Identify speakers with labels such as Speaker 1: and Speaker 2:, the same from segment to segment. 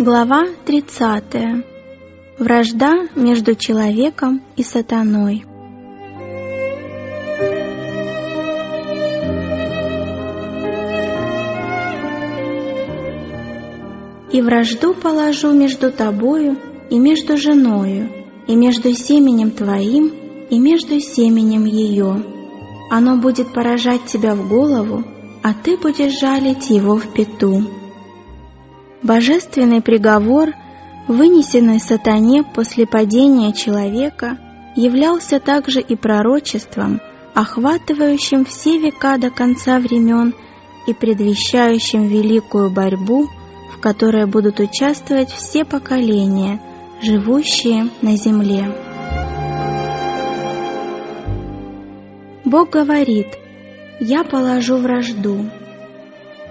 Speaker 1: Глава 30. Вражда между человеком и сатаной. «И вражду положу между тобою и между женою, и между семенем твоим и между семенем ее. Оно будет поражать тебя в голову, а ты будешь жалить его в пету». Божественный приговор, вынесенный сатане после падения человека, являлся также и пророчеством, охватывающим все века до конца времен и предвещающим великую борьбу, в которой будут участвовать все поколения, живущие на земле. Бог говорит, «Я положу вражду,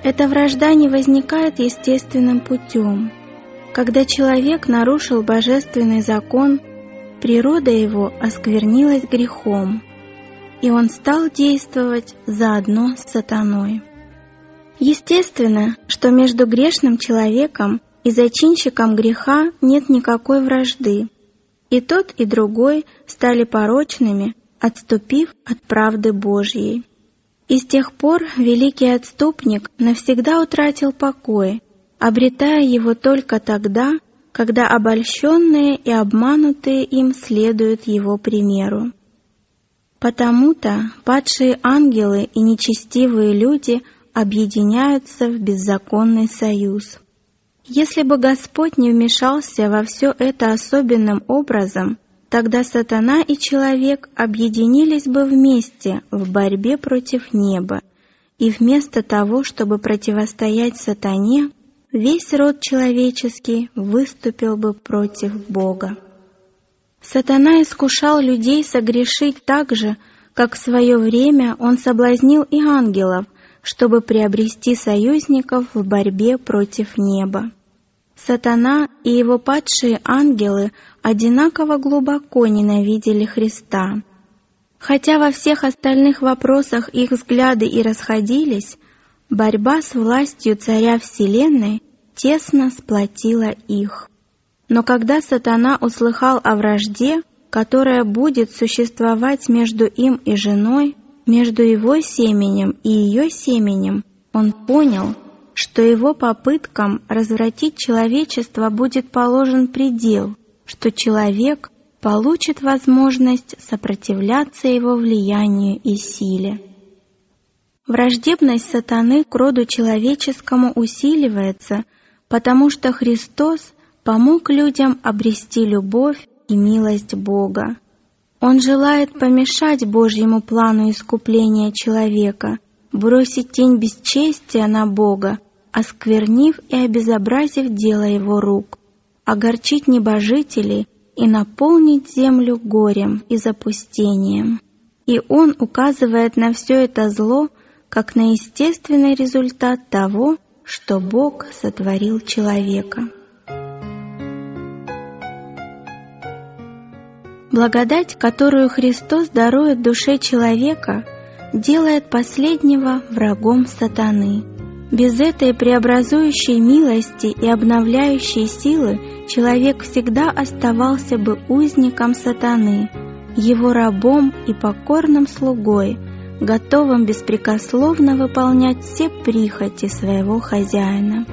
Speaker 1: эта вражда не возникает естественным путем. Когда человек нарушил божественный закон, природа его осквернилась грехом, и он стал действовать заодно с сатаной. Естественно, что между грешным человеком и зачинщиком греха нет никакой вражды, и тот, и другой стали порочными, отступив от правды Божьей. И с тех пор великий отступник навсегда утратил покой, обретая его только тогда, когда обольщенные и обманутые им следуют его примеру. Потому-то падшие ангелы и нечестивые люди объединяются в беззаконный союз. Если бы Господь не вмешался во все это особенным образом, Тогда сатана и человек объединились бы вместе в борьбе против неба, и вместо того, чтобы противостоять сатане, весь род человеческий выступил бы против Бога. Сатана искушал людей согрешить так же, как в свое время он соблазнил и ангелов, чтобы приобрести союзников в борьбе против неба. Сатана и его падшие ангелы одинаково глубоко ненавидели Христа. Хотя во всех остальных вопросах их взгляды и расходились, борьба с властью Царя Вселенной тесно сплотила их. Но когда сатана услыхал о вражде, которая будет существовать между им и женой, между его семенем и ее семенем, он понял, что его попыткам развратить человечество будет положен предел, что человек получит возможность сопротивляться его влиянию и силе. Враждебность сатаны к роду человеческому усиливается, потому что Христос помог людям обрести любовь и милость Бога. Он желает помешать Божьему плану искупления человека, бросить тень бесчестия на Бога осквернив и обезобразив дело его рук, огорчить небожителей и наполнить землю горем и запустением. И он указывает на все это зло как на естественный результат того, что Бог сотворил человека. Благодать, которую Христос дарует душе человека, делает последнего врагом сатаны – без этой преобразующей милости и обновляющей силы человек всегда оставался бы узником сатаны, его рабом и покорным слугой, готовым беспрекословно выполнять все прихоти своего хозяина.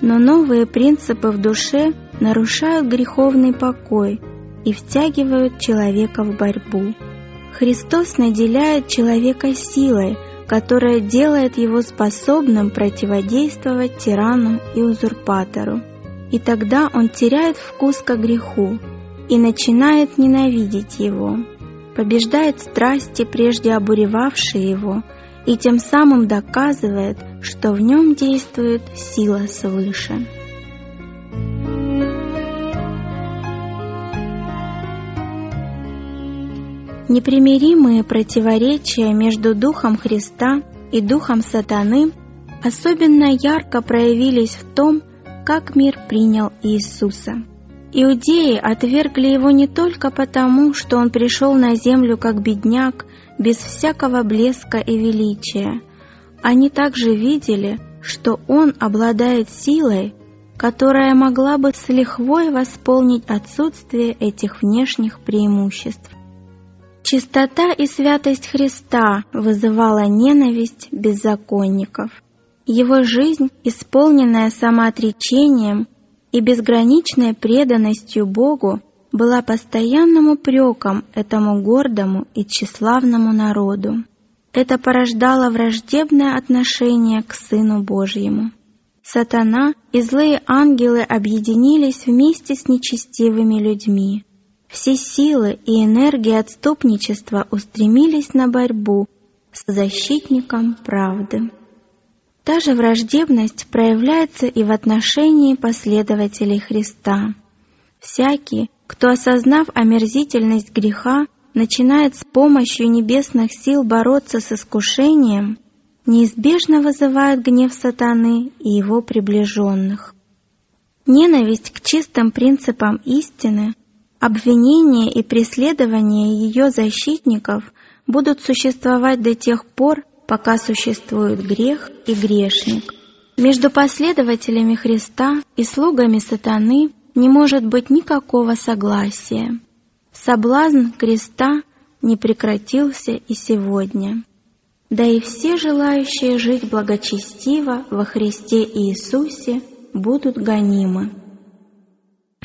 Speaker 1: Но новые принципы в душе нарушают греховный покой и втягивают человека в борьбу. Христос наделяет человека силой, которая делает его способным противодействовать тирану и узурпатору. И тогда он теряет вкус к греху и начинает ненавидеть его, побеждает страсти, прежде обуревавшие его, и тем самым доказывает, что в нем действует сила свыше. Непримиримые противоречия между Духом Христа и Духом Сатаны особенно ярко проявились в том, как мир принял Иисуса. Иудеи отвергли его не только потому, что он пришел на землю как бедняк, без всякого блеска и величия. Они также видели, что он обладает силой, которая могла бы с лихвой восполнить отсутствие этих внешних преимуществ. Чистота и святость Христа вызывала ненависть беззаконников. Его жизнь, исполненная самоотречением и безграничной преданностью Богу, была постоянным упреком этому гордому и тщеславному народу. Это порождало враждебное отношение к Сыну Божьему. Сатана и злые ангелы объединились вместе с нечестивыми людьми. Все силы и энергии отступничества устремились на борьбу с защитником правды. Та же враждебность проявляется и в отношении последователей Христа. Всякий, кто, осознав омерзительность греха, начинает с помощью небесных сил бороться с искушением, неизбежно вызывает гнев сатаны и его приближенных. Ненависть к чистым принципам истины, обвинение и преследование ее защитников будут существовать до тех пор, пока существует грех и грешник. Между последователями Христа и слугами сатаны не может быть никакого согласия. Соблазн креста не прекратился и сегодня. Да и все желающие жить благочестиво во Христе Иисусе будут гонимы.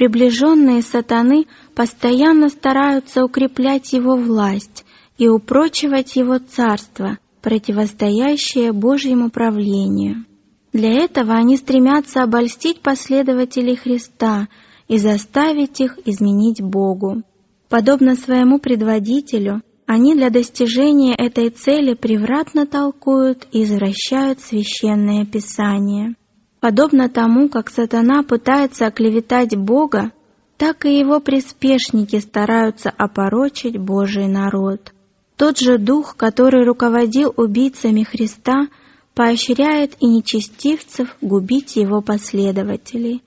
Speaker 1: Приближенные сатаны постоянно стараются укреплять его власть и упрочивать его царство, противостоящее Божьему правлению. Для этого они стремятся обольстить последователей Христа и заставить их изменить Богу. Подобно своему предводителю, они для достижения этой цели превратно толкуют и извращают священное писание. Подобно тому, как сатана пытается оклеветать Бога, так и его приспешники стараются опорочить Божий народ. Тот же дух, который руководил убийцами Христа, поощряет и нечестивцев губить его последователей.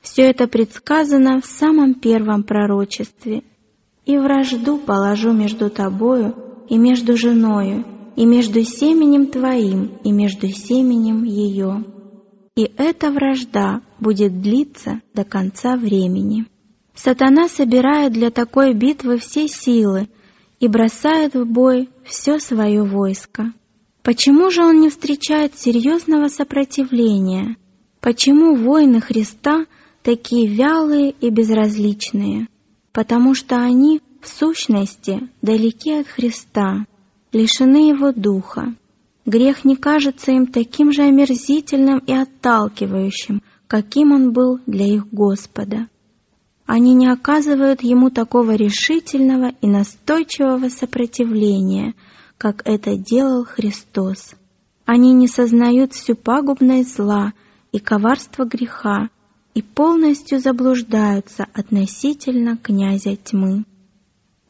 Speaker 1: Все это предсказано в самом первом пророчестве, и вражду положу между тобою и между женою, и между семенем твоим, и между семенем ее. И эта вражда будет длиться до конца времени. Сатана собирает для такой битвы все силы и бросает в бой все свое войско. Почему же он не встречает серьезного сопротивления? Почему воины Христа такие вялые и безразличные? потому что они, в сущности, далеки от Христа, лишены Его Духа. Грех не кажется им таким же омерзительным и отталкивающим, каким он был для их Господа. Они не оказывают Ему такого решительного и настойчивого сопротивления, как это делал Христос. Они не сознают всю пагубность зла и коварство греха, и полностью заблуждаются относительно князя тьмы.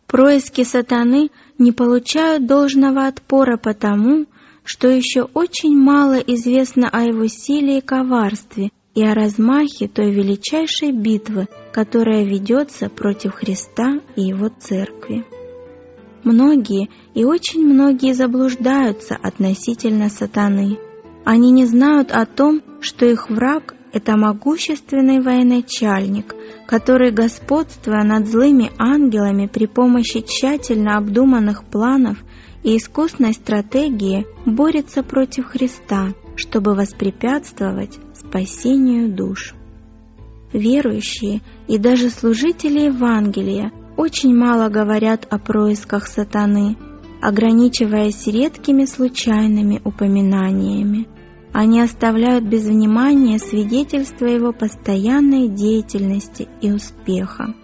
Speaker 1: Происки сатаны не получают должного отпора потому, что еще очень мало известно о его силе и коварстве и о размахе той величайшей битвы, которая ведется против Христа и Его Церкви. Многие и очень многие заблуждаются относительно сатаны. Они не знают о том, что их враг это могущественный военачальник, который, господствуя над злыми ангелами при помощи тщательно обдуманных планов и искусной стратегии, борется против Христа, чтобы воспрепятствовать спасению душ. Верующие и даже служители Евангелия очень мало говорят о происках сатаны, ограничиваясь редкими случайными упоминаниями – они оставляют без внимания свидетельства его постоянной деятельности и успеха.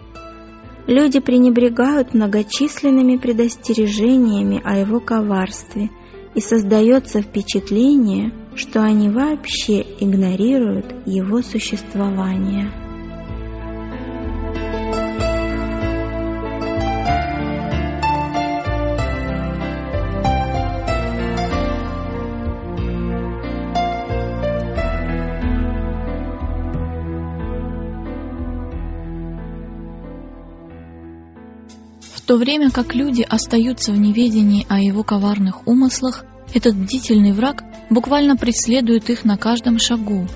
Speaker 1: Люди пренебрегают многочисленными предостережениями о его коварстве, и создается впечатление, что они вообще игнорируют его существование.
Speaker 2: То время как люди остаются в неведении о его коварных умыслах, этот бдительный враг буквально преследует их на каждом шагу.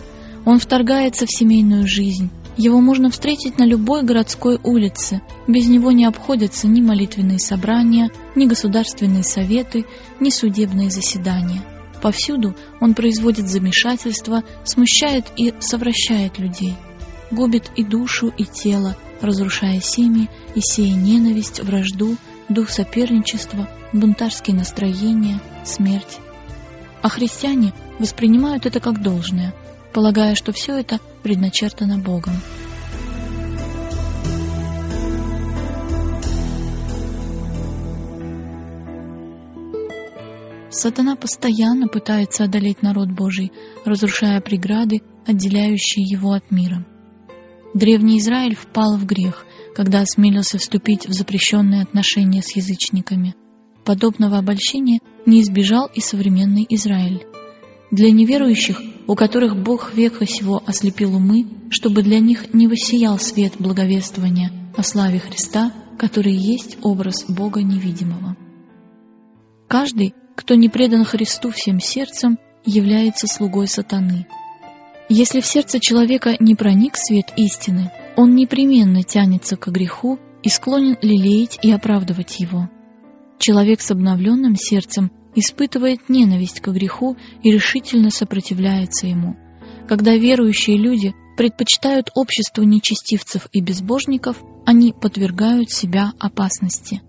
Speaker 2: Он вторгается в семейную жизнь. Его можно встретить на любой городской улице. Без него не обходятся ни молитвенные собрания, ни государственные советы, ни судебные заседания. Повсюду он производит замешательство, смущает и совращает людей, губит и душу, и тело, разрушая семьи и сея ненависть, вражду, дух соперничества, бунтарские настроения, смерть. А христиане воспринимают это как должное, полагая, что все это предначертано Богом. Сатана постоянно пытается одолеть народ Божий, разрушая преграды, отделяющие его от мира. Древний Израиль впал в грех, когда осмелился вступить в запрещенные отношения с язычниками. Подобного обольщения не избежал и современный Израиль. Для неверующих, у которых Бог века сего ослепил умы, чтобы для них не воссиял свет благовествования о славе Христа, который есть образ Бога невидимого. Каждый, кто не предан Христу всем сердцем, является слугой сатаны. Если в сердце человека не проник свет истины, он непременно тянется к греху и склонен лелеять и оправдывать его. Человек с обновленным сердцем испытывает ненависть к греху и решительно сопротивляется ему. Когда верующие люди предпочитают обществу нечестивцев и безбожников, они подвергают себя опасности.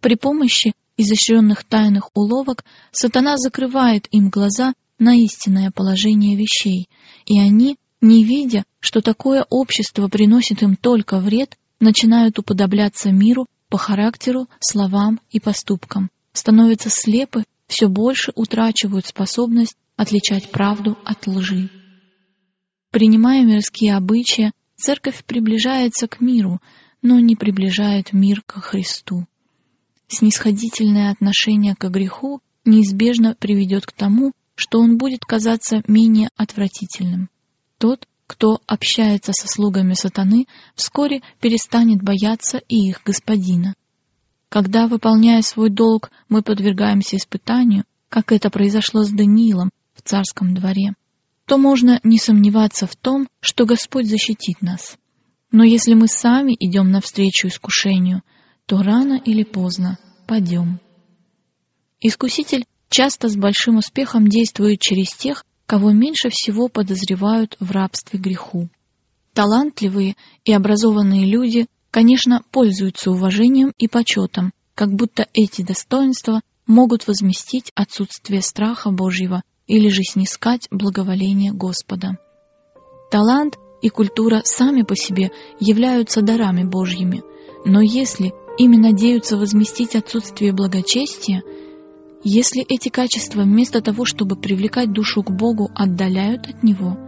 Speaker 2: При помощи изощренных тайных уловок сатана закрывает им глаза на истинное положение вещей, и они, не видя, что такое общество приносит им только вред, начинают уподобляться миру по характеру, словам и поступкам, становятся слепы, все больше утрачивают способность отличать правду от лжи. Принимая мирские обычаи, церковь приближается к миру, но не приближает мир ко Христу. Снисходительное отношение к греху неизбежно приведет к тому, что он будет казаться менее отвратительным. Тот, кто общается со слугами сатаны, вскоре перестанет бояться и их господина. Когда, выполняя свой долг, мы подвергаемся испытанию, как это произошло с Даниилом в царском дворе, то можно не сомневаться в том, что Господь защитит нас. Но если мы сами идем навстречу искушению – то рано или поздно падем. Искуситель часто с большим успехом действует через тех, кого меньше всего подозревают в рабстве греху. Талантливые и образованные люди, конечно, пользуются уважением и почетом, как будто эти достоинства могут возместить отсутствие страха Божьего или же снискать благоволение Господа. Талант и культура сами по себе являются дарами Божьими, но если ими надеются возместить отсутствие благочестия, если эти качества вместо того, чтобы привлекать душу к Богу, отдаляют от Него,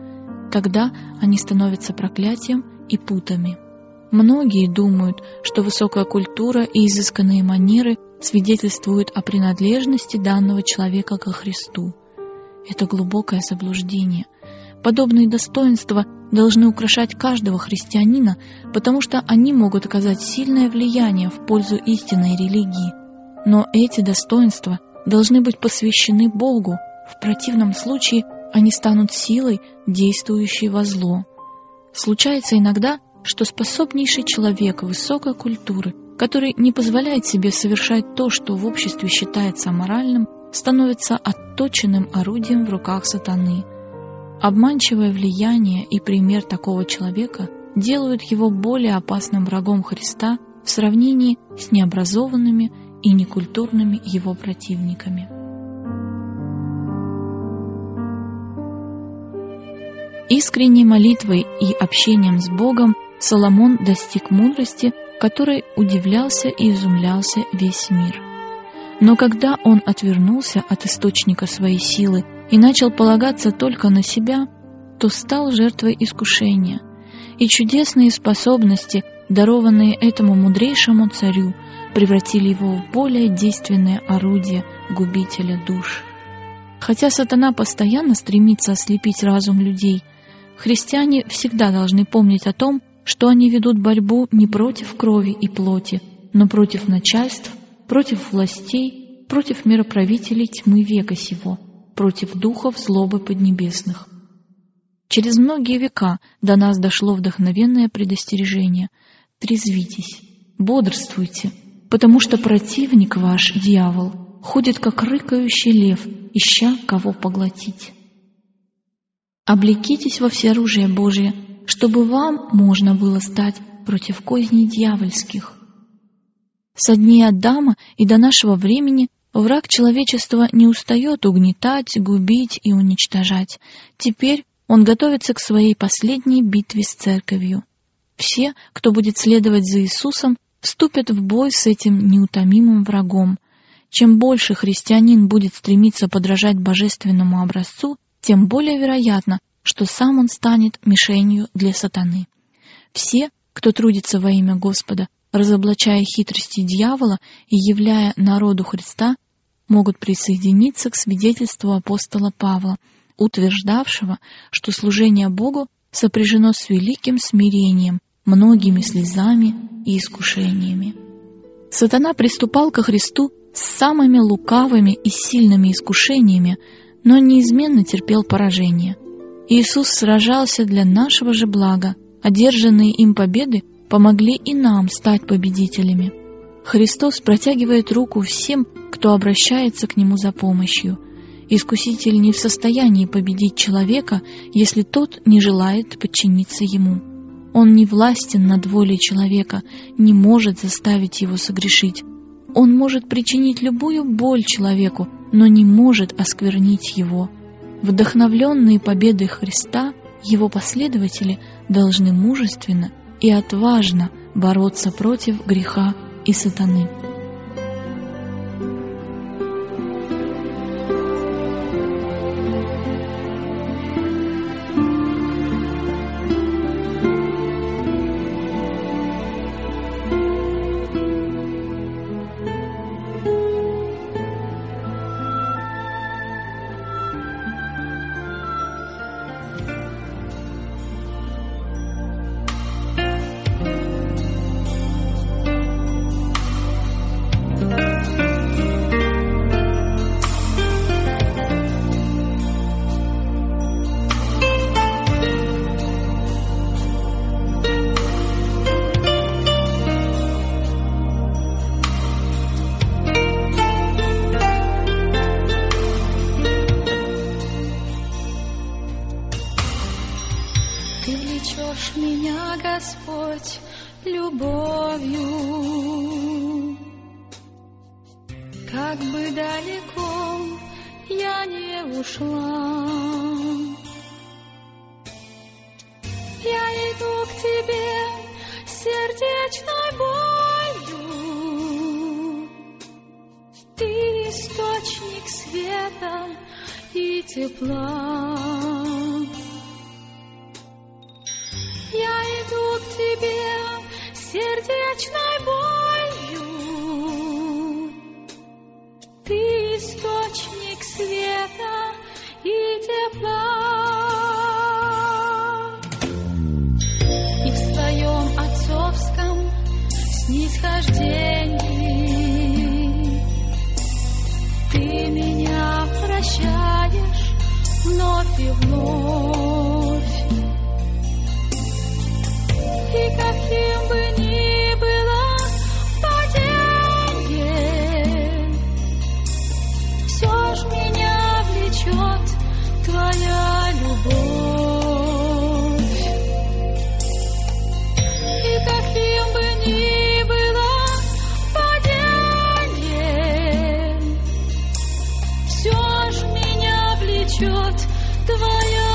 Speaker 2: тогда они становятся проклятием и путами. Многие думают, что высокая культура и изысканные манеры свидетельствуют о принадлежности данного человека ко Христу. Это глубокое заблуждение. Подобные достоинства должны украшать каждого христианина, потому что они могут оказать сильное влияние в пользу истинной религии. Но эти достоинства должны быть посвящены Богу, в противном случае они станут силой, действующей во зло. Случается иногда, что способнейший человек высокой культуры, который не позволяет себе совершать то, что в обществе считается аморальным, становится отточенным орудием в руках сатаны – Обманчивое влияние и пример такого человека делают его более опасным врагом Христа в сравнении с необразованными и некультурными его противниками. Искренней молитвой и общением с Богом Соломон достиг мудрости, которой удивлялся и изумлялся весь мир. Но когда он отвернулся от источника своей силы и начал полагаться только на себя, то стал жертвой искушения, и чудесные способности, дарованные этому мудрейшему царю, превратили его в более действенное орудие губителя душ. Хотя сатана постоянно стремится ослепить разум людей, христиане всегда должны помнить о том, что они ведут борьбу не против крови и плоти, но против начальств, против властей, против мироправителей тьмы века сего – против духов злобы поднебесных. Через многие века до нас дошло вдохновенное предостережение. Трезвитесь, бодрствуйте, потому что противник ваш, дьявол, ходит как рыкающий лев, ища кого поглотить. Облекитесь во всеоружие Божие, чтобы вам можно было стать против козней дьявольских. Со дней Адама и до нашего времени враг человечества не устает угнетать, губить и уничтожать. Теперь он готовится к своей последней битве с церковью. Все, кто будет следовать за Иисусом, вступят в бой с этим неутомимым врагом. Чем больше христианин будет стремиться подражать божественному образцу, тем более вероятно, что сам он станет мишенью для сатаны. Все, кто трудится во имя Господа, разоблачая хитрости дьявола и являя народу Христа, могут присоединиться к свидетельству апостола Павла, утверждавшего, что служение Богу сопряжено с великим смирением, многими слезами и искушениями. Сатана приступал ко Христу с самыми лукавыми и сильными искушениями, но неизменно терпел поражение. Иисус сражался для нашего же блага, одержанные им победы помогли и нам стать победителями. Христос протягивает руку всем, кто обращается к Нему за помощью. Искуситель не в состоянии победить человека, если тот не желает подчиниться Ему. Он не властен над волей человека, не может заставить его согрешить. Он может причинить любую боль человеку, но не может осквернить его. Вдохновленные победой Христа, его последователи должны мужественно и отважно бороться против греха и сатаны.
Speaker 3: ведешь меня, Господь, любовью. Как бы далеко я не ушла, я иду к тебе сердечной болью. Ты источник света и тепла. придут тебе сердечной болью. Ты источник света и тепла. И в своем отцовском снисхождении ты меня прощаешь вновь и вновь. out the.